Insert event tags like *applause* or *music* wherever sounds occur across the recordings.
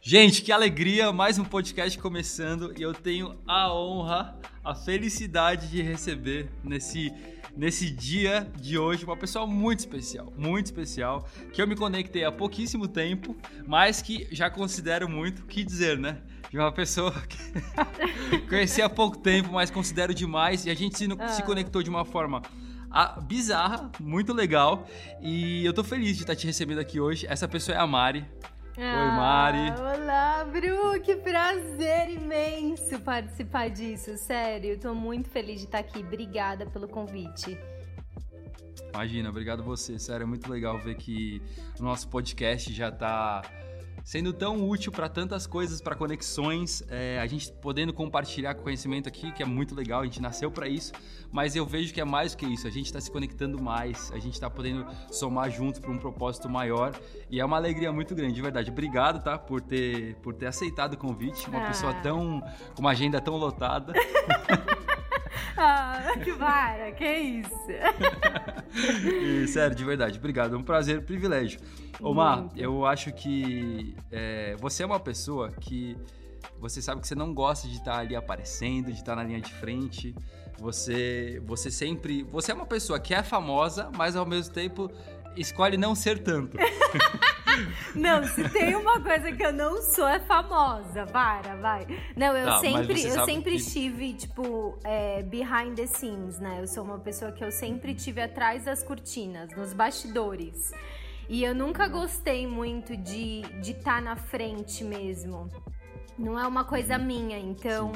Gente, que alegria! Mais um podcast começando e eu tenho a honra, a felicidade de receber nesse, nesse dia de hoje uma pessoa muito especial, muito especial, que eu me conectei há pouquíssimo tempo, mas que já considero muito, que dizer, né? De uma pessoa *laughs* que conheci há pouco tempo, mas considero demais e a gente se, ah. se conectou de uma forma a, bizarra, muito legal. E eu tô feliz de estar te recebendo aqui hoje. Essa pessoa é a Mari. Ah, Oi, Mari. Olá, Bru. Que prazer imenso participar disso. Sério, tô muito feliz de estar aqui. Obrigada pelo convite. Imagina, obrigado você. Sério, é muito legal ver que o nosso podcast já tá sendo tão útil para tantas coisas, para conexões, é, a gente podendo compartilhar conhecimento aqui, que é muito legal, a gente nasceu para isso, mas eu vejo que é mais do que isso, a gente está se conectando mais, a gente está podendo somar juntos para um propósito maior e é uma alegria muito grande, de verdade. Obrigado, tá, por ter, por ter aceitado o convite, uma ah. pessoa tão, com uma agenda tão lotada. *laughs* ah, que vara, que isso. *laughs* e, sério, de verdade, obrigado, é um prazer, um privilégio. Omar, eu acho que é, você é uma pessoa que você sabe que você não gosta de estar ali aparecendo, de estar na linha de frente. Você, você sempre, você é uma pessoa que é famosa, mas ao mesmo tempo escolhe não ser tanto. *laughs* não, se tem uma coisa que eu não sou é famosa, para, vai. Não, eu tá, sempre, eu sempre que... estive tipo é, behind the scenes, né? Eu sou uma pessoa que eu sempre tive atrás das cortinas, nos bastidores. E eu nunca gostei muito de estar de tá na frente mesmo. Não é uma coisa minha, então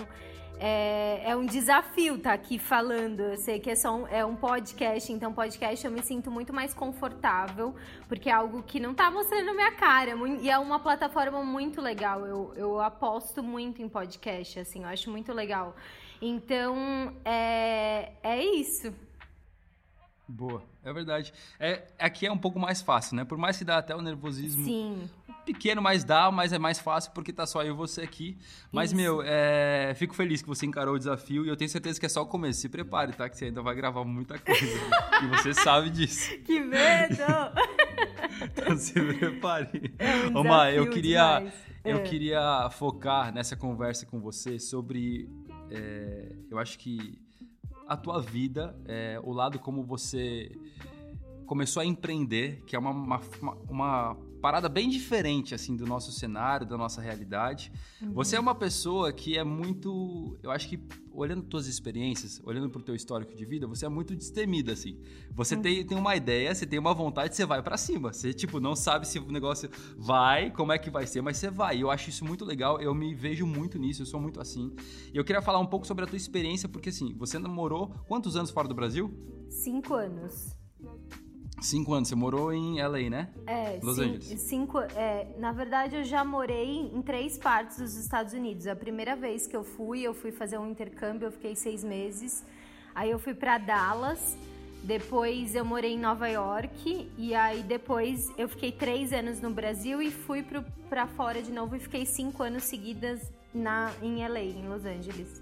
é, é, um desafio estar tá aqui falando. Eu sei que é só um, é um podcast, então podcast eu me sinto muito mais confortável, porque é algo que não tá mostrando a minha cara. E é uma plataforma muito legal. Eu, eu aposto muito em podcast, assim, eu acho muito legal. Então, é, é isso. Boa, é verdade. É, aqui é um pouco mais fácil, né? Por mais que dá até o nervosismo Sim. Pequeno, mas dá, mas é mais fácil porque tá só eu e você aqui. Mas, Isso. meu, é, fico feliz que você encarou o desafio e eu tenho certeza que é só o começo. Se prepare, tá? Que você ainda vai gravar muita coisa. *laughs* e você sabe disso. Que medo! *laughs* então se prepare. É um Ô, eu queria, eu é. queria focar nessa conversa com você sobre. É, eu acho que a tua vida, é, o lado como você começou a empreender, que é uma, uma, uma, parada bem diferente assim do nosso cenário, da nossa realidade. Uhum. Você é uma pessoa que é muito, eu acho que olhando tuas experiências, olhando para o teu histórico de vida, você é muito destemida assim. Você uhum. tem, tem uma ideia, você tem uma vontade, você vai para cima. Você tipo não sabe se o negócio vai, como é que vai ser, mas você vai. E eu acho isso muito legal. Eu me vejo muito nisso, eu sou muito assim. E eu queria falar um pouco sobre a tua experiência, porque assim, você namorou quantos anos fora do Brasil? Cinco anos. Cinco anos, você morou em LA, né? É, Los cin Angeles. Cinco, é, na verdade, eu já morei em três partes dos Estados Unidos. A primeira vez que eu fui, eu fui fazer um intercâmbio, eu fiquei seis meses. Aí eu fui para Dallas, depois eu morei em Nova York, e aí depois eu fiquei três anos no Brasil e fui para fora de novo e fiquei cinco anos seguidas na, em LA, em Los Angeles.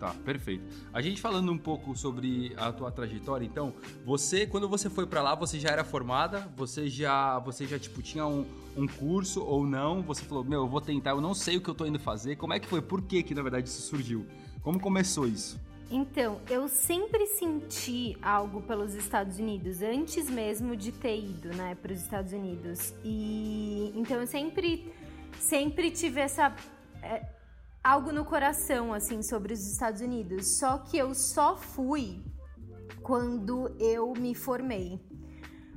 Tá, perfeito. A gente falando um pouco sobre a tua trajetória, então, você, quando você foi para lá, você já era formada? Você já, você já tipo, tinha um, um curso ou não? Você falou, meu, eu vou tentar, eu não sei o que eu tô indo fazer. Como é que foi? Por que que, na verdade, isso surgiu? Como começou isso? Então, eu sempre senti algo pelos Estados Unidos, antes mesmo de ter ido, né, para os Estados Unidos. E então eu sempre, sempre tive essa é, algo no coração, assim, sobre os Estados Unidos. Só que eu só fui quando eu me formei.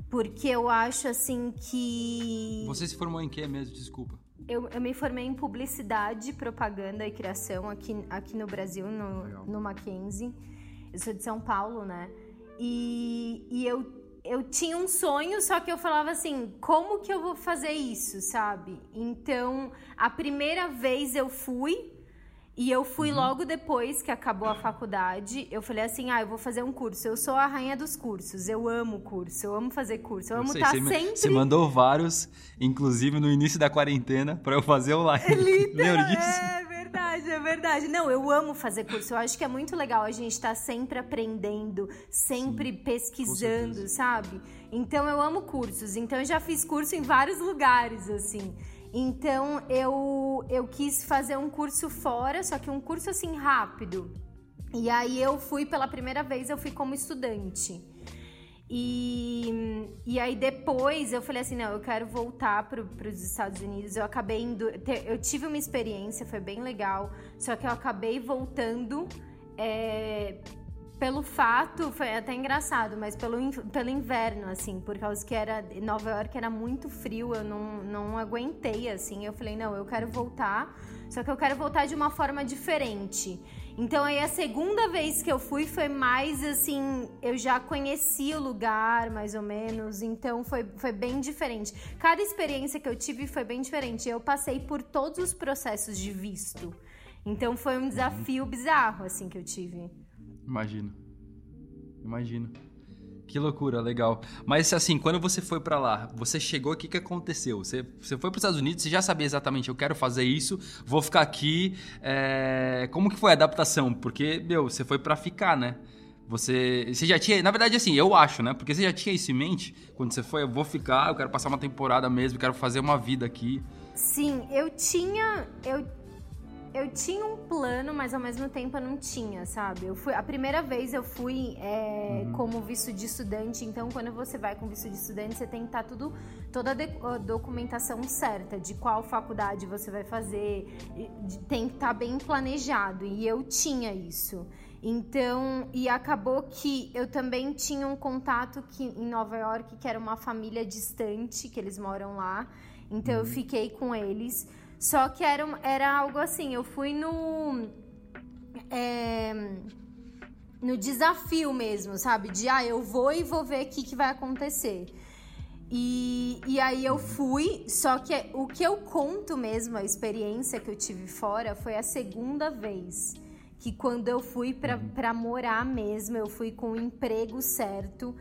Porque eu acho, assim, que. Você se formou em quê mesmo? Desculpa. Eu, eu me formei em publicidade, propaganda e criação aqui, aqui no Brasil, no, no Mackenzie. Eu sou de São Paulo, né? E, e eu eu tinha um sonho, só que eu falava assim, como que eu vou fazer isso, sabe? Então, a primeira vez eu fui, e eu fui uhum. logo depois que acabou a faculdade. Eu falei assim: ah, eu vou fazer um curso. Eu sou a rainha dos cursos. Eu amo curso. Eu amo fazer curso. Eu, eu amo estar tá sempre. Você mandou vários, inclusive no início da quarentena, para eu fazer online. *laughs* Lembra disso? É verdade, é verdade. Não, eu amo fazer curso. Eu acho que é muito legal a gente estar tá sempre aprendendo, sempre Sim, pesquisando, sabe? Então eu amo cursos. Então eu já fiz curso em vários lugares, assim. Então eu, eu quis fazer um curso fora, só que um curso assim rápido. E aí eu fui pela primeira vez, eu fui como estudante. E, e aí depois eu falei assim, não, eu quero voltar para os Estados Unidos. Eu acabei indo, eu tive uma experiência, foi bem legal, só que eu acabei voltando é, pelo fato, foi até engraçado, mas pelo, pelo inverno, assim, por causa que era Nova York era muito frio, eu não, não aguentei, assim. Eu falei, não, eu quero voltar, só que eu quero voltar de uma forma diferente. Então aí a segunda vez que eu fui foi mais assim, eu já conheci o lugar, mais ou menos, então foi, foi bem diferente. Cada experiência que eu tive foi bem diferente. Eu passei por todos os processos de visto. Então foi um desafio bizarro, assim, que eu tive. Imagino. Imagino. Que loucura, legal. Mas assim, quando você foi para lá, você chegou, o que, que aconteceu? Você, você foi para os Estados Unidos, você já sabia exatamente, eu quero fazer isso, vou ficar aqui. É... Como que foi a adaptação? Porque, meu, você foi para ficar, né? Você, você já tinha, na verdade, assim, eu acho, né? Porque você já tinha isso em mente quando você foi, eu vou ficar, eu quero passar uma temporada mesmo, quero fazer uma vida aqui. Sim, eu tinha, eu eu tinha um plano, mas ao mesmo tempo eu não tinha, sabe? Eu fui, a primeira vez eu fui é, uhum. como visto de estudante, então quando você vai com visto de estudante, você tem que estar tá tudo, toda a, documentação certa de qual faculdade você vai fazer, tem que estar tá bem planejado, e eu tinha isso. Então, e acabou que eu também tinha um contato que, em Nova York, que era uma família distante, que eles moram lá, então uhum. eu fiquei com eles. Só que era, era algo assim, eu fui no. É, no desafio mesmo, sabe? De ah, eu vou e vou ver o que, que vai acontecer. E, e aí eu fui, só que o que eu conto mesmo, a experiência que eu tive fora, foi a segunda vez. Que quando eu fui para morar mesmo, eu fui com o emprego certo.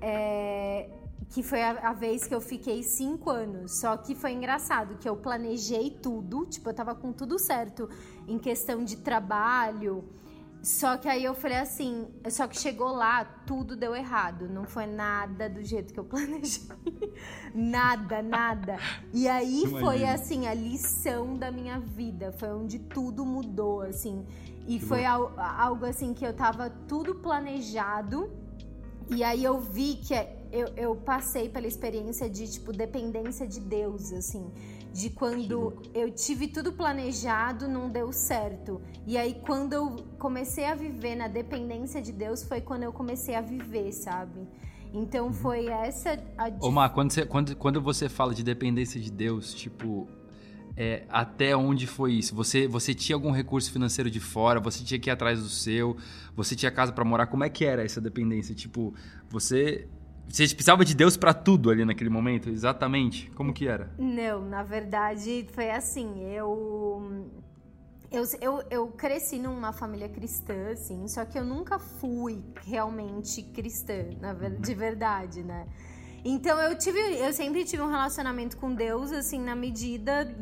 É, que foi a, a, vez que eu fiquei cinco anos. Só que foi engraçado que eu planejei tudo, tipo, eu tava com tudo certo em questão de trabalho. Só que aí eu falei assim, só que chegou lá, tudo deu errado. Não foi nada do jeito que eu *laughs* planejei. nada, nada. E aí Imagina. foi assim, a lição da minha vida. Foi onde tudo mudou, assim. E que foi bom. algo assim que eu tava tudo planejado. E aí eu vi que é eu, eu passei pela experiência de, tipo, dependência de Deus, assim. De quando eu tive tudo planejado, não deu certo. E aí, quando eu comecei a viver na dependência de Deus, foi quando eu comecei a viver, sabe? Então, uhum. foi essa a. Ô, Mar, quando você, quando, quando você fala de dependência de Deus, tipo, é, até onde foi isso? Você, você tinha algum recurso financeiro de fora? Você tinha que ir atrás do seu? Você tinha casa para morar? Como é que era essa dependência? Tipo, você você precisava de Deus para tudo ali naquele momento? Exatamente. Como que era? Não, na verdade foi assim. Eu eu, eu, eu cresci numa família cristã, assim, só que eu nunca fui realmente cristã, de verdade, né? Então eu tive, eu sempre tive um relacionamento com Deus, assim, na medida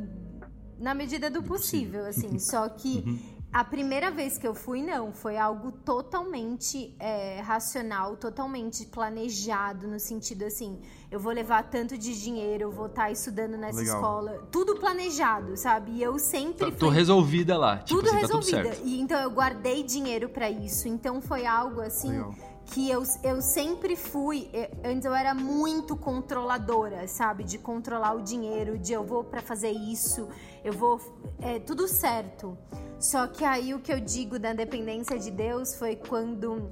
na medida do possível, assim. Só que uhum. A primeira vez que eu fui, não, foi algo totalmente é, racional, totalmente planejado, no sentido assim, eu vou levar tanto de dinheiro, eu vou estar tá estudando nessa Legal. escola, tudo planejado, sabe? E eu sempre. Tô, tô resolvida lá, tipo, tudo assim, resolvida. Tá tudo certo. E então eu guardei dinheiro para isso, então foi algo assim. Legal que eu, eu sempre fui. Antes eu era muito controladora, sabe? De controlar o dinheiro, de eu vou para fazer isso, eu vou. É tudo certo. Só que aí o que eu digo da dependência de Deus foi quando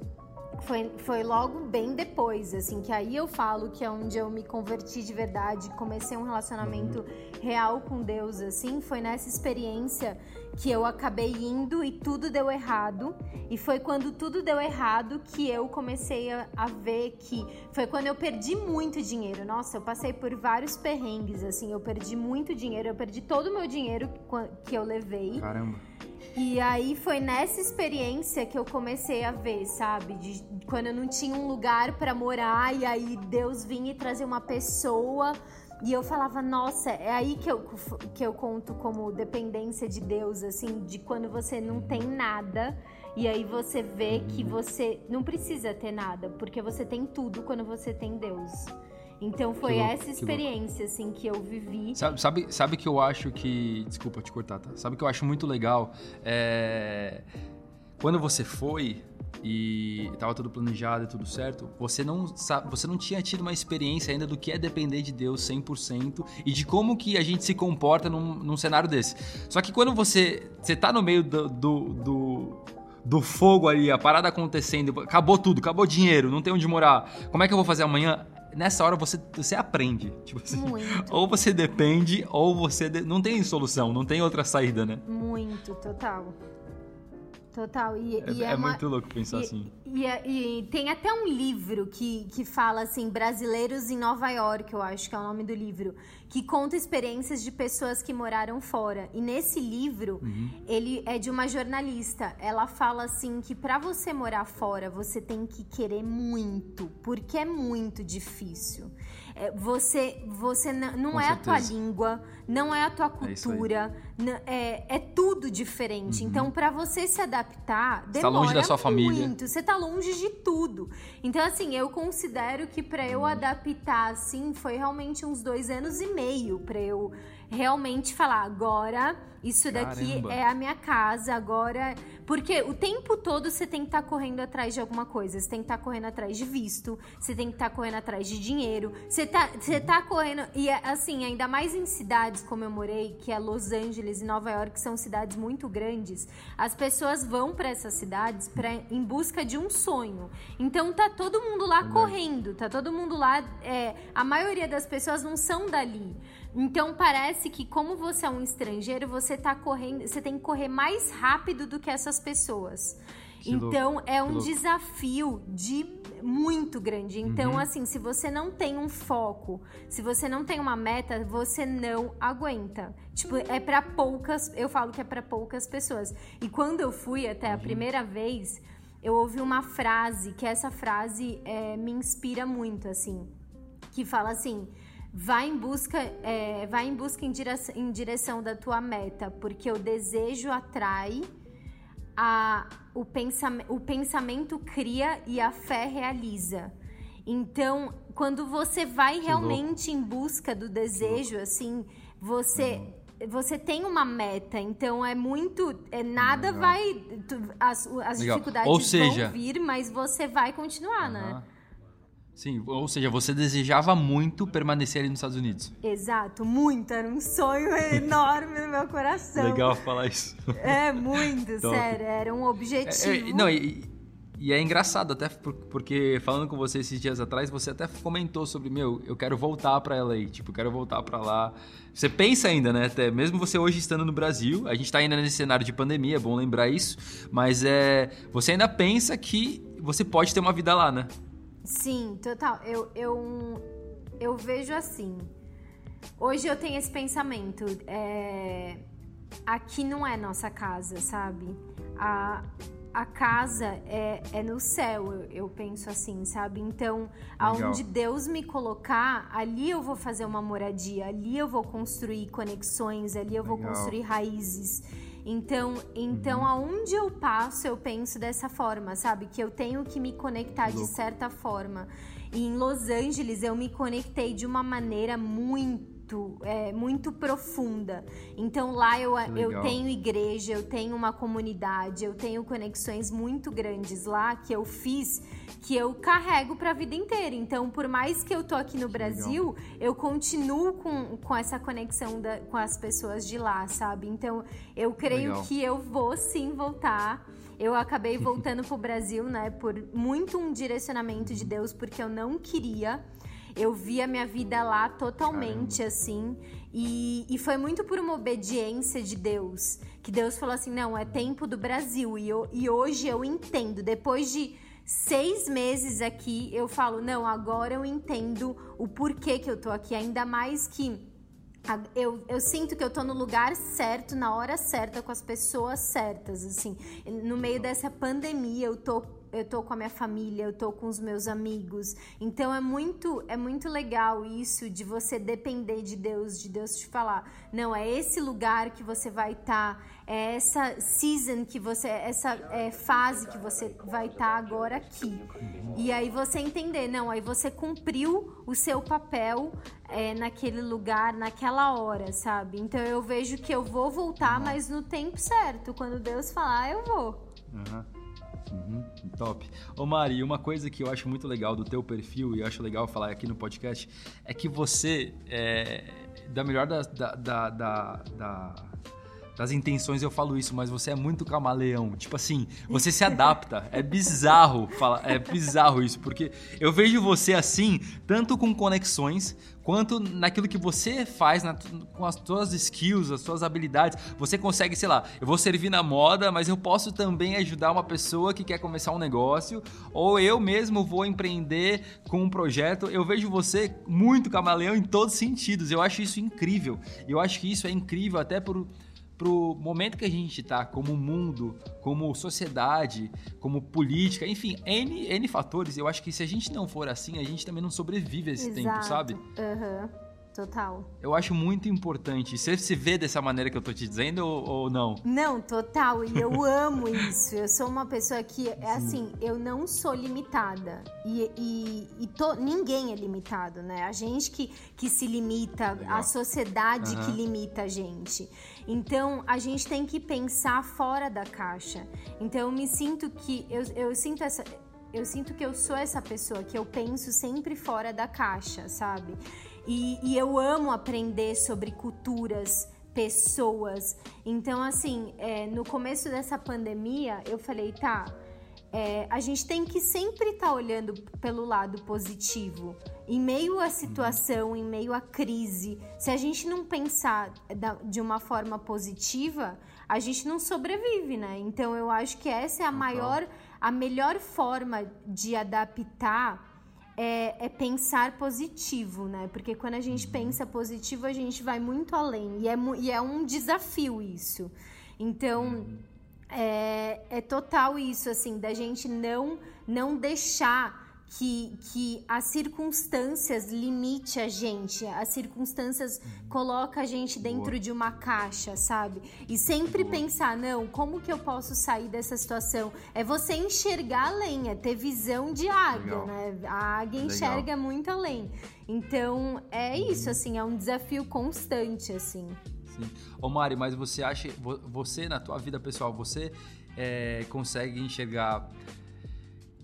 foi, foi logo bem depois, assim, que aí eu falo que é onde eu me converti de verdade, comecei um relacionamento uhum. real com Deus, assim, foi nessa experiência que eu acabei indo e tudo deu errado. E foi quando tudo deu errado que eu comecei a, a ver que foi quando eu perdi muito dinheiro. Nossa, eu passei por vários perrengues, assim, eu perdi muito dinheiro, eu perdi todo o meu dinheiro que eu levei. Caramba. E aí foi nessa experiência que eu comecei a ver, sabe? De, quando eu não tinha um lugar para morar e aí Deus vinha e trazia uma pessoa e eu falava, nossa, é aí que eu, que eu conto como dependência de Deus, assim, de quando você não tem nada e aí você vê que você não precisa ter nada, porque você tem tudo quando você tem Deus. Então foi louco, essa experiência, que assim, que eu vivi. Sabe, sabe, sabe que eu acho que. Desculpa te cortar, tá? Sabe que eu acho muito legal? É... Quando você foi, e estava tudo planejado e tudo certo, você não sabe, você não tinha tido uma experiência ainda do que é depender de Deus 100% e de como que a gente se comporta num, num cenário desse. Só que quando você você tá no meio do, do, do do fogo ali, a parada acontecendo, acabou tudo, acabou o dinheiro, não tem onde morar. Como é que eu vou fazer amanhã? Nessa hora você, você aprende. Tipo assim, Muito. ou você depende, ou você. De... Não tem solução, não tem outra saída, né? Muito, total. Total. E, é, e é, é uma... muito louco pensar e, assim. E, e, tem até um livro que, que fala assim, Brasileiros em Nova York, eu acho que é o nome do livro, que conta experiências de pessoas que moraram fora. E nesse livro, uhum. ele é de uma jornalista. Ela fala assim que para você morar fora, você tem que querer muito, porque é muito difícil. É, você você não, é a tua língua, não é a tua é cultura, é, é, é tudo diferente. Uhum. Então, para você se adaptar, demora você tá longe da sua muito. família. Você tá longe de tudo. Então, assim, eu considero que para eu uhum. adaptar, assim, foi realmente uns dois anos e meio para eu realmente falar agora isso daqui Caramba. é a minha casa agora. Porque o tempo todo você tem que estar tá correndo atrás de alguma coisa. Você tem que estar tá correndo atrás de visto. Você tem que estar tá correndo atrás de dinheiro. Você tá, você tá correndo. E é, assim, ainda mais em cidades como eu morei, que é Los Angeles e Nova York, que são cidades muito grandes. As pessoas vão para essas cidades pra, em busca de um sonho. Então tá todo mundo lá correndo. Tá todo mundo lá. É, a maioria das pessoas não são dali. Então parece que como você é um estrangeiro, você tá correndo, você tem que correr mais rápido do que essas pessoas. Que então louco, é um desafio de muito grande. Então, uhum. assim, se você não tem um foco, se você não tem uma meta, você não aguenta. Tipo, é para poucas, eu falo que é para poucas pessoas. E quando eu fui até uhum. a primeira vez, eu ouvi uma frase, que essa frase é, me inspira muito, assim, que fala assim: Vai em busca, é, vai em busca em direção, em direção da tua meta, porque o desejo atrai, a, o, pensam, o pensamento cria e a fé realiza. Então, quando você vai realmente em busca do desejo, assim, você você tem uma meta, então é muito. É, nada Legal. vai. Tu, as, as dificuldades seja, vão vir, mas você vai continuar, uhum. né? Sim, ou seja, você desejava muito permanecer ali nos Estados Unidos. Exato, muito. Era um sonho *laughs* enorme no meu coração. Legal falar isso. É, muito, sério. Era um objetivo. É, é, não, e, e, é engraçado até porque falando com você esses dias atrás, você até comentou sobre, meu, eu quero voltar para ela aí, tipo, eu quero voltar para lá. Você pensa ainda, né? Até mesmo você hoje estando no Brasil, a gente tá ainda nesse cenário de pandemia, é bom lembrar isso, mas é, você ainda pensa que você pode ter uma vida lá, né? Sim, total. Eu, eu, eu vejo assim. Hoje eu tenho esse pensamento. É, aqui não é nossa casa, sabe? A, a casa é, é no céu, eu, eu penso assim, sabe? Então, Legal. aonde Deus me colocar, ali eu vou fazer uma moradia, ali eu vou construir conexões, ali eu vou Legal. construir raízes. Então, então uhum. aonde eu passo, eu penso dessa forma, sabe? Que eu tenho que me conectar Louco. de certa forma. E em Los Angeles eu me conectei de uma maneira muito muito, é, muito profunda. Então lá eu, eu tenho igreja, eu tenho uma comunidade, eu tenho conexões muito grandes lá que eu fiz que eu carrego para a vida inteira. Então, por mais que eu tô aqui no Brasil, Legal. eu continuo com, com essa conexão da, com as pessoas de lá, sabe? Então, eu creio Legal. que eu vou sim voltar. Eu acabei *laughs* voltando pro Brasil, né, por muito um direcionamento de Deus, porque eu não queria. Eu vi a minha vida lá totalmente Caramba. assim. E, e foi muito por uma obediência de Deus. Que Deus falou assim: não, é tempo do Brasil. E, eu, e hoje eu entendo. Depois de seis meses aqui, eu falo: não, agora eu entendo o porquê que eu tô aqui. Ainda mais que. Eu, eu, sinto que eu tô no lugar certo, na hora certa, com as pessoas certas, assim. No meio dessa pandemia, eu tô eu tô com a minha família, eu tô com os meus amigos. Então é muito é muito legal isso de você depender de Deus, de Deus te falar, não é esse lugar que você vai estar, tá, é essa season que você, essa é, fase que você vai estar tá agora aqui. E aí você entender, não, aí você cumpriu o seu papel é, naquele lugar, naquela hora, sabe? Então eu vejo que eu vou voltar, mas no tempo certo. Quando Deus falar, eu vou. Uhum. Uhum, top. Ô Mari, uma coisa que eu acho muito legal do teu perfil, e acho legal falar aqui no podcast, é que você, é, da melhor da, da, da, da das intenções eu falo isso, mas você é muito camaleão. Tipo assim, você se adapta. É bizarro é bizarro isso, porque eu vejo você assim, tanto com conexões quanto naquilo que você faz na, com as suas skills, as suas habilidades. Você consegue, sei lá, eu vou servir na moda, mas eu posso também ajudar uma pessoa que quer começar um negócio, ou eu mesmo vou empreender com um projeto. Eu vejo você muito camaleão em todos os sentidos. Eu acho isso incrível. Eu acho que isso é incrível até por pro momento que a gente está como mundo, como sociedade, como política, enfim, N, N fatores, eu acho que se a gente não for assim, a gente também não sobrevive a esse Exato. tempo, sabe? Aham. Uhum. Total. Eu acho muito importante. Você se vê dessa maneira que eu tô te dizendo ou, ou não? Não, total. E eu amo isso. Eu sou uma pessoa que, é assim, eu não sou limitada. E, e, e tô, ninguém é limitado, né? A gente que, que se limita, Legal. a sociedade uhum. que limita a gente. Então, a gente tem que pensar fora da caixa. Então, eu me sinto que. Eu, eu sinto essa eu sinto que eu sou essa pessoa que eu penso sempre fora da caixa, sabe? E, e eu amo aprender sobre culturas, pessoas. Então, assim, é, no começo dessa pandemia, eu falei, tá, é, a gente tem que sempre estar tá olhando pelo lado positivo. Em meio à situação, em meio à crise, se a gente não pensar da, de uma forma positiva, a gente não sobrevive, né? Então eu acho que essa é a maior, a melhor forma de adaptar é, é, pensar positivo, né? Porque quando a gente uhum. pensa positivo, a gente vai muito além. E é, e é um desafio isso. Então, uhum. é, é total isso, assim, da gente não, não deixar que, que as circunstâncias limite a gente, as circunstâncias uhum. coloca a gente dentro Boa. de uma caixa, sabe? E sempre Boa. pensar, não, como que eu posso sair dessa situação? É você enxergar além, é ter visão de águia, Legal. né? A águia Legal. enxerga muito além. Então, é uhum. isso, assim, é um desafio constante, assim. Sim. Ô Mari, mas você acha, você na tua vida pessoal, você é, consegue enxergar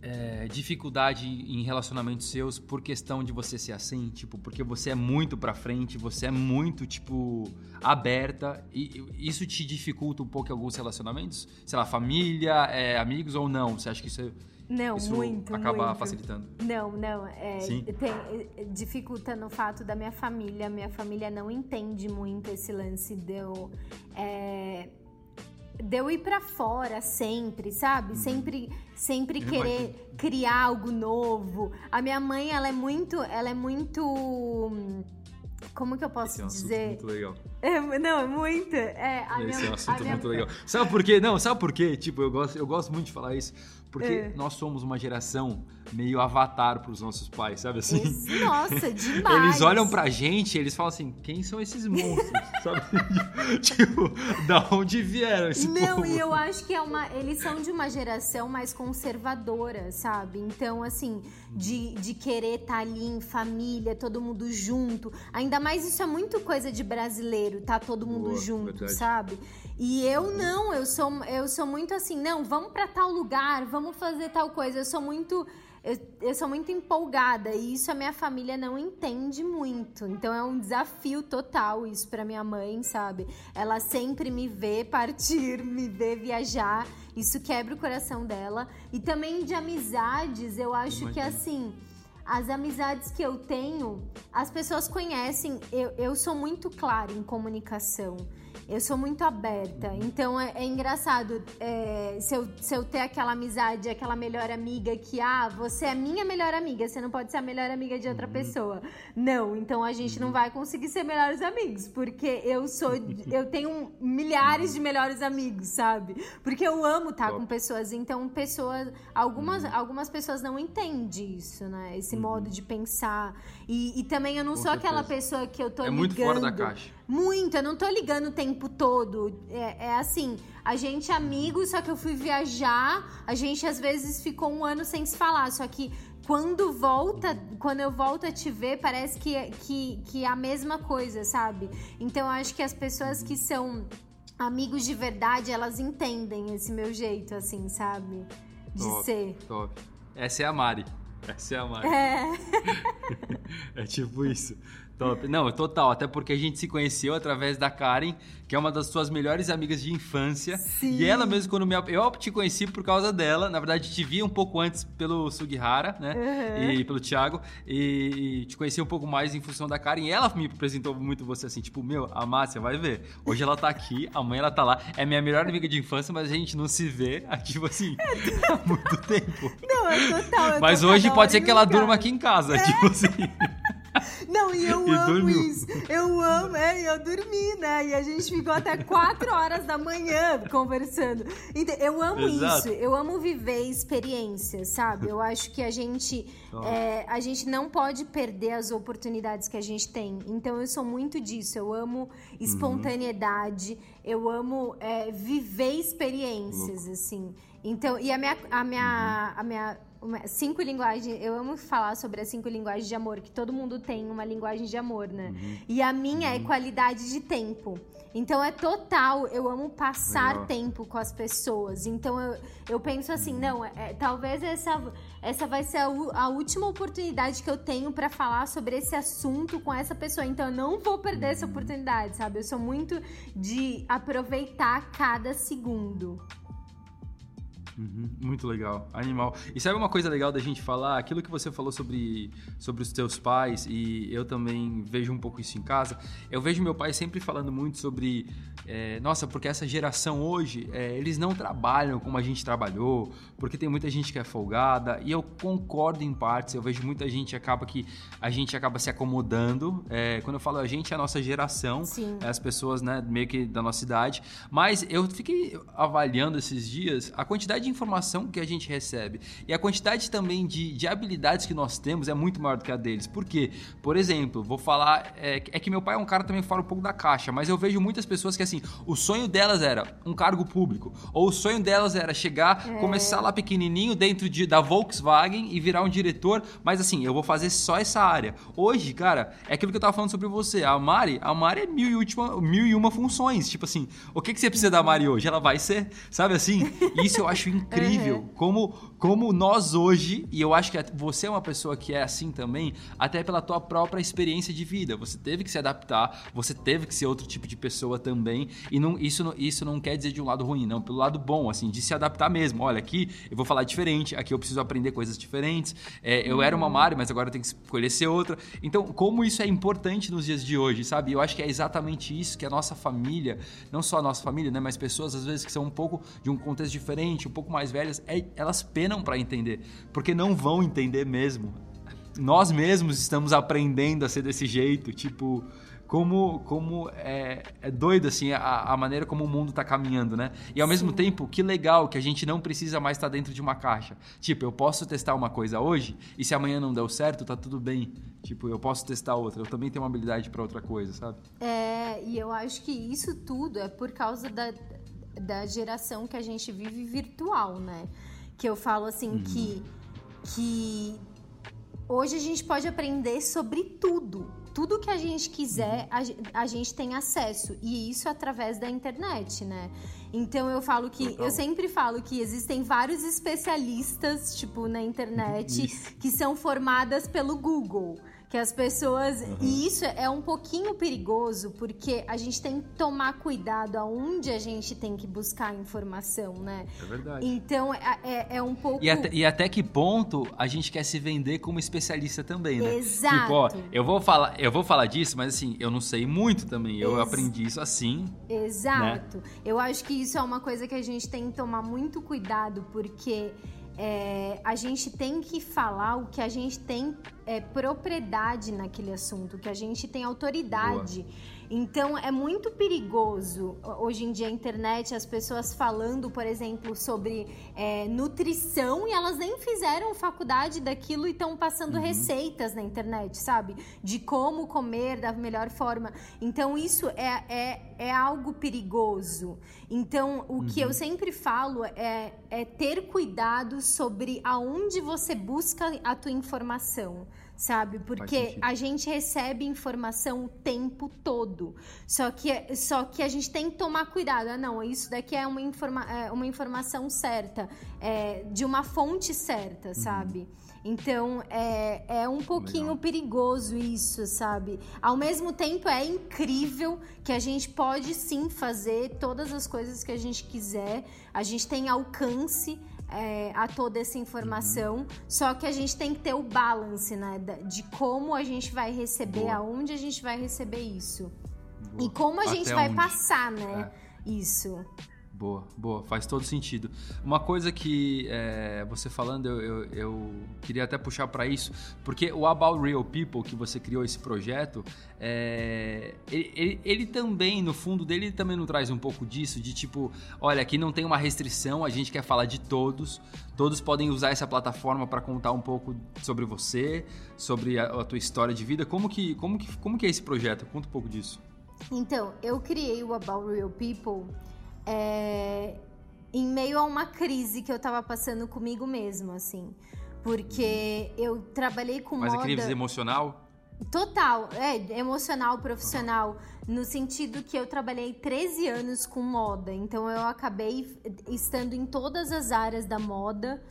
é, dificuldade em relacionamentos seus por questão de você ser assim, tipo, porque você é muito pra frente, você é muito, tipo, aberta, e isso te dificulta um pouco em alguns relacionamentos? Sei lá, família, é, amigos ou não? Você acha que isso, é, não, isso muito, acaba muito. facilitando? Não, não. É, tem, dificulta no fato da minha família. Minha família não entende muito esse lance de eu. É, de eu ir para fora sempre, sabe? Uhum. Sempre, sempre querer imagino. criar algo novo. A minha mãe, ela é muito, ela é muito como que eu posso Esse é um dizer? muito legal. É, não, é muito. É, a Esse minha, é um assunto muito minha... legal. Sabe por quê? Não, sabe por quê? Tipo, eu gosto, eu gosto muito de falar isso. Porque é. nós somos uma geração meio avatar pros nossos pais, sabe assim? Esse, nossa, *laughs* demais! Eles olham pra gente e eles falam assim, quem são esses monstros? *laughs* sabe? *laughs* tipo, da onde vieram esse Não, povo? e eu acho que é uma... Eles são de uma geração mais conservadora, sabe? Então, assim, de, de querer estar tá ali em família, todo mundo junto. Ainda mais isso é muito coisa de brasileiro, tá todo mundo Boa, junto, verdade. sabe? E eu não, eu sou, eu sou muito assim, não, vamos para tal lugar, vamos fazer tal coisa. Eu sou muito eu, eu, sou muito empolgada e isso a minha família não entende muito. Então é um desafio total isso para minha mãe, sabe? Ela sempre me vê partir, *laughs* me vê viajar. Isso quebra o coração dela. E também de amizades, eu acho Imagina. que assim, as amizades que eu tenho, as pessoas conhecem. Eu, eu sou muito clara em comunicação. Eu sou muito aberta. Então é, é engraçado é, se, eu, se eu ter aquela amizade, aquela melhor amiga que, ah, você é minha melhor amiga, você não pode ser a melhor amiga de outra uhum. pessoa. Não, então a gente não uhum. vai conseguir ser melhores amigos, porque eu sou. *laughs* eu tenho milhares de melhores amigos, sabe? Porque eu amo estar com pessoas. Então, pessoas. Algumas, uhum. algumas pessoas não entendem isso, né? Esse modo de pensar. E, e também eu não com sou certeza. aquela pessoa que eu tô é ligando. É muito fora da caixa. Muito, eu não tô ligando o tempo todo. É, é, assim, a gente é amigo, só que eu fui viajar, a gente às vezes ficou um ano sem se falar, só que quando volta, quando eu volto a te ver, parece que, que, que é a mesma coisa, sabe? Então eu acho que as pessoas que são amigos de verdade, elas entendem esse meu jeito, assim, sabe? De top, ser. Top. Essa é a Mari. Essa é a Mari. É. *laughs* é tipo isso. Top. Não, total. Até porque a gente se conheceu através da Karen, que é uma das suas melhores amigas de infância. Sim. E ela mesmo, quando me... Eu te conheci por causa dela. Na verdade, te vi um pouco antes pelo Sugihara, né? Uhum. E pelo Thiago. E te conheci um pouco mais em função da Karen. E ela me apresentou muito você assim, tipo, meu, a Márcia, vai ver. Hoje ela tá aqui, amanhã ela tá lá. É minha melhor amiga de infância, mas a gente não se vê, tipo assim, *laughs* há muito tempo. Não, é total. Eu mas hoje pode ser que ela durma aqui em casa, é. tipo assim. *laughs* Não, e eu e amo dormiu. isso. Eu amo, é, e eu dormi, né? E a gente ficou até 4 horas da manhã conversando. Então, eu amo Exato. isso. Eu amo viver experiências, sabe? Eu acho que a gente, é, a gente não pode perder as oportunidades que a gente tem. Então, eu sou muito disso. Eu amo espontaneidade. Uhum. Eu amo é, viver experiências, Louco. assim. Então, e a minha, a minha, uhum. a minha uma, cinco linguagens. Eu amo falar sobre as cinco linguagens de amor, que todo mundo tem uma linguagem de amor, né? Uhum. E a minha é uhum. é qualidade de tempo. Então é total, eu amo passar Legal. tempo com as pessoas. Então eu, eu penso assim, uhum. não, é, é, talvez essa, essa vai ser a, a última oportunidade que eu tenho para falar sobre esse assunto com essa pessoa. Então eu não vou perder essa uhum. oportunidade, sabe? Eu sou muito de aproveitar cada segundo. Uhum, muito legal, animal. E sabe uma coisa legal da gente falar? Aquilo que você falou sobre, sobre os teus pais, e eu também vejo um pouco isso em casa. Eu vejo meu pai sempre falando muito sobre, é, nossa, porque essa geração hoje, é, eles não trabalham como a gente trabalhou, porque tem muita gente que é folgada, e eu concordo em partes. Eu vejo muita gente acaba que a gente acaba se acomodando. É, quando eu falo a gente, é a nossa geração. É as pessoas, né, meio que da nossa idade. Mas eu fiquei avaliando esses dias a quantidade de informação que a gente recebe e a quantidade também de, de habilidades que nós temos é muito maior do que a deles. Por quê? Por exemplo, vou falar. É, é que meu pai é um cara também fora um pouco da caixa, mas eu vejo muitas pessoas que assim, o sonho delas era um cargo público, ou o sonho delas era chegar, é. começar lá pequenininho dentro de, da Volkswagen e virar um diretor, mas assim, eu vou fazer só essa área. Hoje, cara, é aquilo que eu tava falando sobre você. A Mari, a Mari é mil e, última, mil e uma funções. Tipo assim, o que, que você precisa da Mari hoje? Ela vai ser, sabe assim? Isso eu acho incrível. Uhum. Como, como nós hoje, e eu acho que você é uma pessoa que é assim também, até pela tua própria experiência de vida. Você teve que se adaptar, você teve que ser outro tipo de pessoa também. E não, isso, isso não quer dizer de um lado ruim, não. Pelo lado bom, assim, de se adaptar mesmo. Olha, aqui eu vou falar diferente, aqui eu preciso aprender coisas diferentes. É, eu era uma Mari, mas agora eu tenho que escolher ser outra. Então, como isso é importante nos dias de hoje, sabe? Eu acho que é exatamente isso que a nossa família, não só a nossa família, né, mas pessoas às vezes que são um pouco de um contexto diferente, um pouco mais velhas, é, elas penam para entender, porque não vão entender mesmo. Nós mesmos estamos aprendendo a ser desse jeito, tipo, como, como é, é doido assim a, a, maneira como o mundo está caminhando, né? E ao Sim. mesmo tempo, que legal que a gente não precisa mais estar tá dentro de uma caixa. Tipo, eu posso testar uma coisa hoje e se amanhã não deu certo, tá tudo bem. Tipo, eu posso testar outra. Eu também tenho uma habilidade para outra coisa, sabe? É, e eu acho que isso tudo é por causa da, da geração que a gente vive virtual, né? Que eu falo assim uhum. que que hoje a gente pode aprender sobre tudo. Tudo que a gente quiser, uhum. a, a gente tem acesso. E isso através da internet, né? Então eu falo que. Total. Eu sempre falo que existem vários especialistas, tipo, na internet, que são formadas pelo Google. Que as pessoas. Uhum. E isso é um pouquinho perigoso, porque a gente tem que tomar cuidado aonde a gente tem que buscar informação, né? É verdade. Então é, é, é um pouco. E até, e até, que ponto a gente quer se vender como especialista também, né? Exato. Tipo, ó, eu vou falar, eu vou falar disso, mas assim, eu não sei muito também. Eu Ex aprendi isso assim. Exato. Né? Eu acho que isso é uma coisa que a gente tem que tomar muito cuidado, porque é, a gente tem que falar o que a gente tem é, propriedade naquele assunto, que a gente tem autoridade. Boa. Então é muito perigoso hoje em dia a internet, as pessoas falando, por exemplo, sobre é, nutrição e elas nem fizeram faculdade daquilo e estão passando uhum. receitas na internet, sabe? De como comer da melhor forma. Então isso é, é, é algo perigoso. Então o uhum. que eu sempre falo é, é ter cuidado sobre aonde você busca a tua informação sabe? Porque a gente recebe informação o tempo todo. Só que, só que a gente tem que tomar cuidado. Ah, não, isso daqui é uma, informa é uma informação certa, é, de uma fonte certa, uhum. sabe? Então é, é um pouquinho Legal. perigoso isso, sabe? Ao mesmo tempo é incrível que a gente pode sim fazer todas as coisas que a gente quiser, a gente tem alcance é, a toda essa informação. Uhum. Só que a gente tem que ter o balance, né? De como a gente vai receber, Boa. aonde a gente vai receber isso. Boa. E como a Até gente vai onde? passar, né? É. Isso. Boa, boa, faz todo sentido. Uma coisa que é, você falando, eu, eu, eu, queria até puxar para isso, porque o About Real People, que você criou esse projeto, é, ele, ele, ele, também, no fundo dele, ele também não traz um pouco disso, de tipo, olha, aqui não tem uma restrição, a gente quer falar de todos, todos podem usar essa plataforma para contar um pouco sobre você, sobre a, a, tua história de vida. Como que, como, que, como que é esse projeto? Conta um pouco disso. Então, eu criei o About Real People é, em meio a uma crise que eu tava passando comigo mesmo, assim. Porque eu trabalhei com Mas moda... Mas a crise emocional? Total, é, emocional, profissional, no sentido que eu trabalhei 13 anos com moda, então eu acabei estando em todas as áreas da moda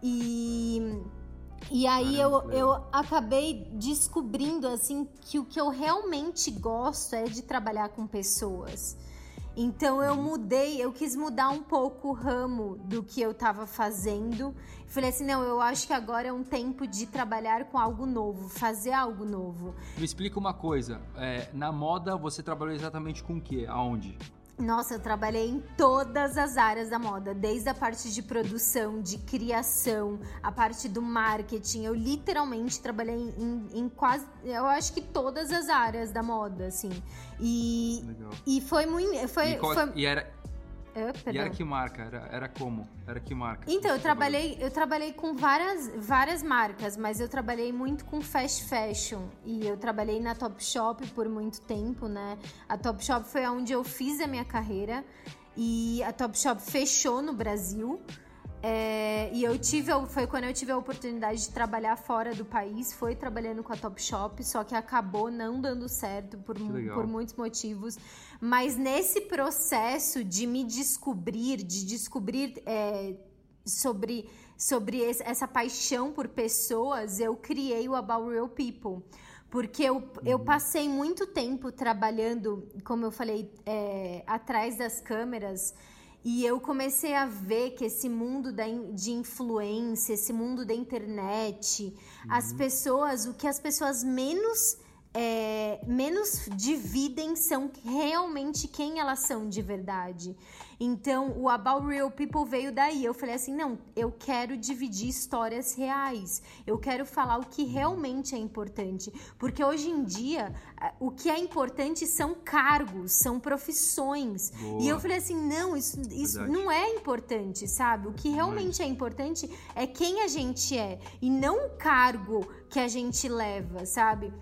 e e aí eu, eu acabei descobrindo assim que o que eu realmente gosto é de trabalhar com pessoas. Então eu mudei, eu quis mudar um pouco o ramo do que eu estava fazendo. Falei assim, não, eu acho que agora é um tempo de trabalhar com algo novo, fazer algo novo. Me explica uma coisa, é, na moda você trabalhou exatamente com o quê? Aonde? Nossa, eu trabalhei em todas as áreas da moda, desde a parte de produção, de criação, a parte do marketing. Eu literalmente trabalhei em, em quase, eu acho que todas as áreas da moda, assim. E, Legal. e foi muito. Foi, e, qual, foi... e era, e era que marca? Era, era como? Era que marca? Então, eu trabalhei, eu trabalhei com várias, várias marcas, mas eu trabalhei muito com fast fashion. E eu trabalhei na Topshop por muito tempo, né? A Topshop foi onde eu fiz a minha carreira. E a Topshop fechou no Brasil. É, e eu tive, foi quando eu tive a oportunidade de trabalhar fora do país, foi trabalhando com a Topshop, só que acabou não dando certo por, por muitos motivos. Mas nesse processo de me descobrir, de descobrir é, sobre, sobre essa paixão por pessoas, eu criei o About Real People. Porque eu, eu uhum. passei muito tempo trabalhando, como eu falei, é, atrás das câmeras e eu comecei a ver que esse mundo da, de influência, esse mundo da internet, uhum. as pessoas, o que as pessoas menos é, menos dividem são realmente quem elas são de verdade. Então, o About Real People veio daí. Eu falei assim: não, eu quero dividir histórias reais. Eu quero falar o que realmente é importante. Porque hoje em dia, o que é importante são cargos, são profissões. Boa. E eu falei assim: não, isso, isso não é importante, sabe? O que realmente é importante é quem a gente é e não o cargo que a gente leva, sabe?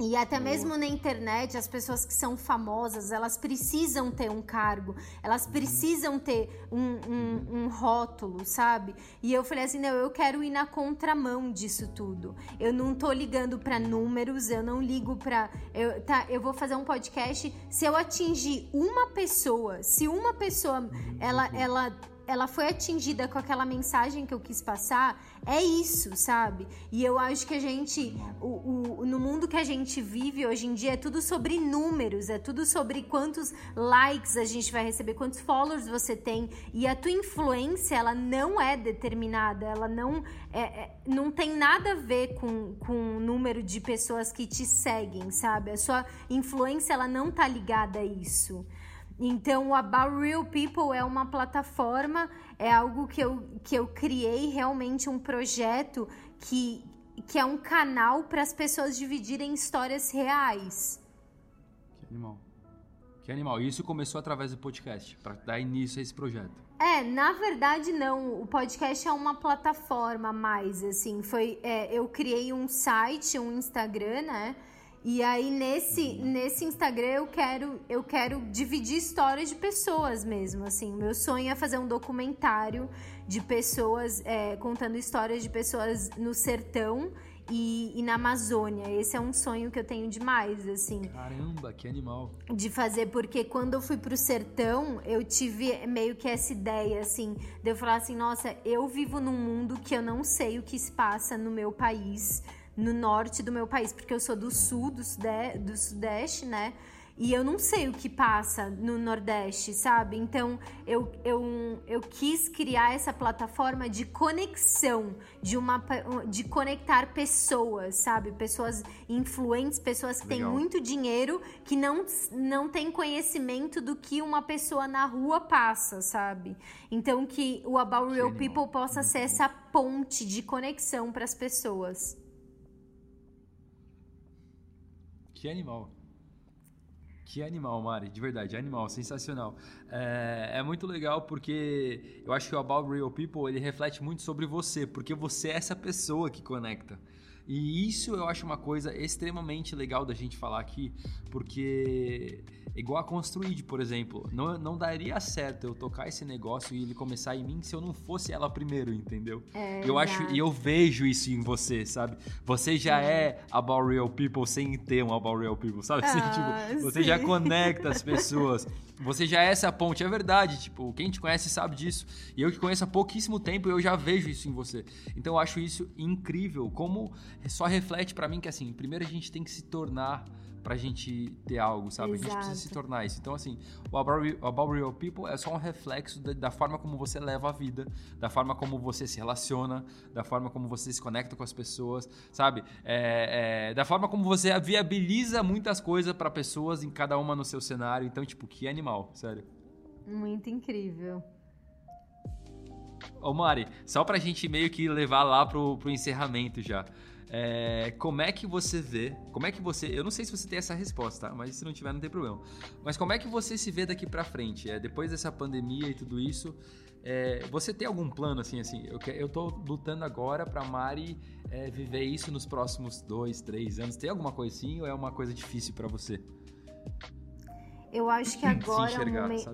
E até mesmo na internet, as pessoas que são famosas, elas precisam ter um cargo, elas precisam ter um, um, um, rótulo, sabe? E eu falei assim, não, eu quero ir na contramão disso tudo. Eu não tô ligando para números, eu não ligo para, eu, tá, eu vou fazer um podcast. Se eu atingir uma pessoa, se uma pessoa, ela, ela ela foi atingida com aquela mensagem que eu quis passar, é isso, sabe? E eu acho que a gente, o, o, no mundo que a gente vive hoje em dia, é tudo sobre números, é tudo sobre quantos likes a gente vai receber, quantos followers você tem. E a tua influência, ela não é determinada, ela não, é, é, não tem nada a ver com, com o número de pessoas que te seguem, sabe? A sua influência, ela não tá ligada a isso. Então, o About Real People é uma plataforma, é algo que eu, que eu criei realmente um projeto que, que é um canal para as pessoas dividirem histórias reais. Que animal. Que animal. E isso começou através do podcast, para dar início a esse projeto. É, na verdade não. O podcast é uma plataforma mais, assim. Foi, é, eu criei um site, um Instagram, né? E aí nesse nesse Instagram eu quero eu quero dividir histórias de pessoas mesmo, assim. Meu sonho é fazer um documentário de pessoas é, contando histórias de pessoas no sertão e, e, na Amazônia. Esse é um sonho que eu tenho demais, assim. Caramba, que animal. De fazer, porque quando eu fui pro sertão, eu tive meio que essa ideia, assim, de eu falar assim, nossa, eu vivo num mundo que eu não sei o que se passa no meu país no norte do meu país, porque eu sou do sul, do, sudeste, do sudeste, né? E eu não sei o que passa no Nordeste, sabe? Então eu, eu, eu quis criar essa plataforma de conexão, de, uma, de conectar pessoas, sabe? Pessoas influentes, pessoas que Legal. têm muito dinheiro, que não, não têm conhecimento do que uma pessoa na rua passa, sabe? Então que o About Real People possa ser essa ponte de conexão para as pessoas. Que animal. Que animal, Mari, de verdade, animal, sensacional. É, é, muito legal porque eu acho que o About Real People ele reflete muito sobre você, porque você é essa pessoa que conecta. E isso eu acho uma coisa extremamente legal da gente falar aqui, porque igual a Construid, por exemplo, não, não daria certo eu tocar esse negócio e ele começar em mim se eu não fosse ela primeiro, entendeu? É, eu acho e eu vejo isso em você, sabe? Você já é, é about real people sem ter um about real people, sabe? *laughs* Ah, tipo, você já conecta as pessoas. *laughs* Você já é essa ponte, é verdade. Tipo, quem te conhece sabe disso. E eu que conheço há pouquíssimo tempo, eu já vejo isso em você. Então eu acho isso incrível. Como só reflete para mim que assim, primeiro a gente tem que se tornar pra gente ter algo, sabe? Exato. A gente precisa se tornar isso. Então, assim, o About Real People é só um reflexo da, da, forma como você leva a vida, da forma como você se relaciona, da forma como você se conecta com as pessoas, sabe? É, é, da forma como você viabiliza muitas coisas para pessoas em cada uma no seu cenário. Então, tipo, que animal, sério. Muito incrível. Ô Mari, só pra gente meio que levar lá pro, pro encerramento já. É, como é que você vê? Como é que você. Eu não sei se você tem essa resposta, tá? mas se não tiver, não tem problema. Mas como é que você se vê daqui para frente? É, depois dessa pandemia e tudo isso, é, você tem algum plano assim? assim eu, eu tô lutando agora para Mari é, viver isso nos próximos dois, três anos. Tem alguma coisa assim ou é uma coisa difícil para você? Eu acho que agora, o, momen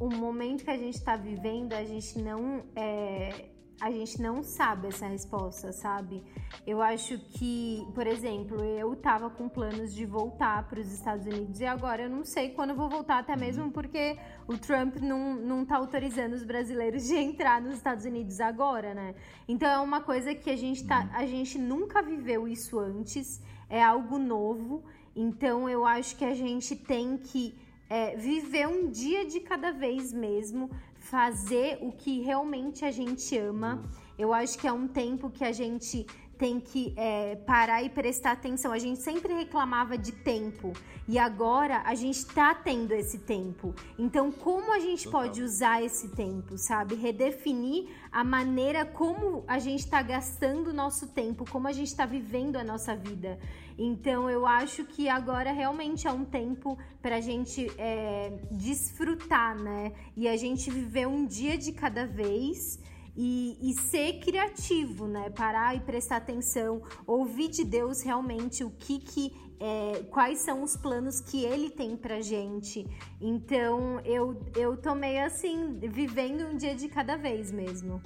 o, o, momento que a gente está vivendo, a gente não é, a gente não sabe essa resposta, sabe? Eu acho que, por exemplo, eu tava com planos de voltar para os Estados Unidos e agora eu não sei quando eu vou voltar, até mesmo porque o Trump não, não tá autorizando os brasileiros de entrar nos Estados Unidos agora, né? Então é uma coisa que a gente tá, a gente nunca viveu isso antes, é algo novo. Então eu acho que a gente tem que é, viver um dia de cada vez mesmo, fazer o que realmente a gente ama. Eu acho que é um tempo que a gente tem que é, parar e prestar atenção. A gente sempre reclamava de tempo e agora a gente está tendo esse tempo. Então, como a gente Total. pode usar esse tempo, sabe? Redefinir a maneira como a gente está gastando o nosso tempo, como a gente está vivendo a nossa vida. Então, eu acho que agora realmente é um tempo para a gente é, desfrutar, né? E a gente viver um dia de cada vez e, e, ser criativo, né? Parar e prestar atenção, ouvir de Deus realmente o que que é, quais são os planos que Ele tem pra gente. Então eu eu tô meio assim vivendo um dia de cada vez mesmo.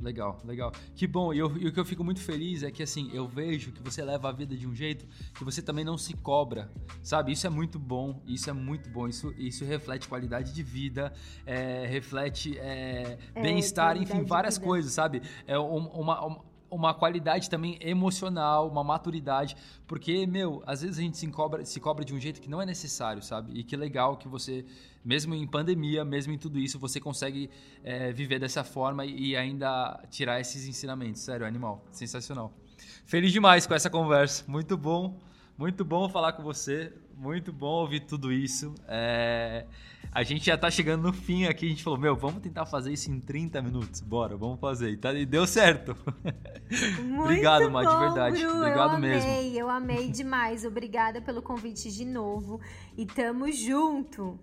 Legal, legal. Que bom. E, eu, e o que eu fico muito feliz é que, assim, eu vejo que você leva a vida de um jeito que você também não se cobra, sabe? Isso é muito bom, isso é muito bom. Isso, isso reflete qualidade de vida, é, reflete é, é, bem-estar, enfim, várias coisas, sabe? É uma, uma uma qualidade também emocional, uma maturidade, porque, meu, às vezes a gente se cobra, se cobra de um jeito que não é necessário, sabe? E que legal que você mesmo em pandemia, mesmo em tudo isso, você consegue é, viver dessa forma e ainda tirar esses ensinamentos. Sério, animal. Sensacional. Feliz demais com essa conversa. Muito bom. Muito bom falar com você. Muito bom ouvir tudo isso. É... A gente já tá chegando no fim aqui. A gente falou, meu, vamos tentar fazer isso em 30 minutos. Bora, vamos fazer. E, tá... e deu certo. Obrigado, Má, de verdade. Bru, Obrigado eu mesmo. Amei, eu amei demais. Obrigada pelo convite de novo. E tamo junto.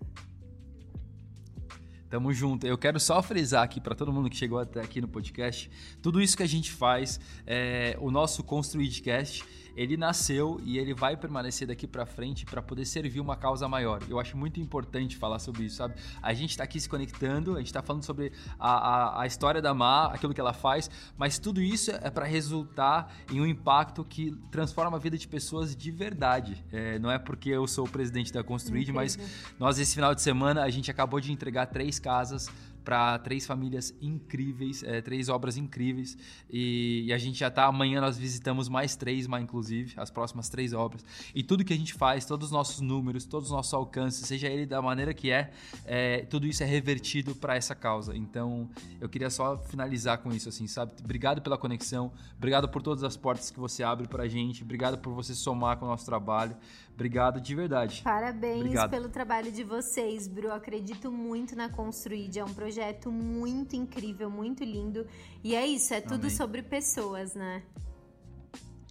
Tamo junto. Eu quero só frisar aqui para todo mundo que chegou até aqui no podcast, tudo isso que a gente faz, é, o nosso Construidcast, ele nasceu e ele vai permanecer daqui para frente para poder servir uma causa maior. Eu acho muito importante falar sobre isso, sabe? A gente está aqui se conectando, a gente está falando sobre a, a, a, história da Má, aquilo que ela faz, mas tudo isso é para resultar em um impacto que transforma a vida de pessoas de verdade. É, não é porque eu sou o presidente da Construid, mas nós esse final de semana a gente acabou de entregar três casas para três famílias incríveis, é, três obras incríveis. E, e, a gente já está amanhã nós visitamos mais três, mais inclusive, as próximas três obras. E tudo que a gente faz, todos os nossos números, todos os nossos alcances, seja ele da maneira que é, é tudo isso é revertido para essa causa. Então, eu queria só finalizar com isso, assim, sabe? Obrigado pela conexão, obrigado por todas as portas que você abre para a gente, obrigado por você somar com o nosso trabalho. Obrigado de verdade. Parabéns Obrigado. pelo trabalho de vocês, Bru. acredito muito na Construid. É um projeto muito incrível, muito lindo. E é isso, é tudo Amém. sobre pessoas, né?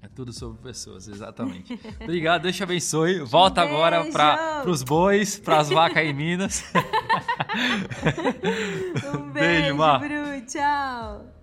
É tudo sobre pessoas, exatamente. *laughs* Obrigado, Deus te abençoe. Volta um agora para os bois, para as vacas em Minas. *laughs* um beijo, beijo Bru. Tchau.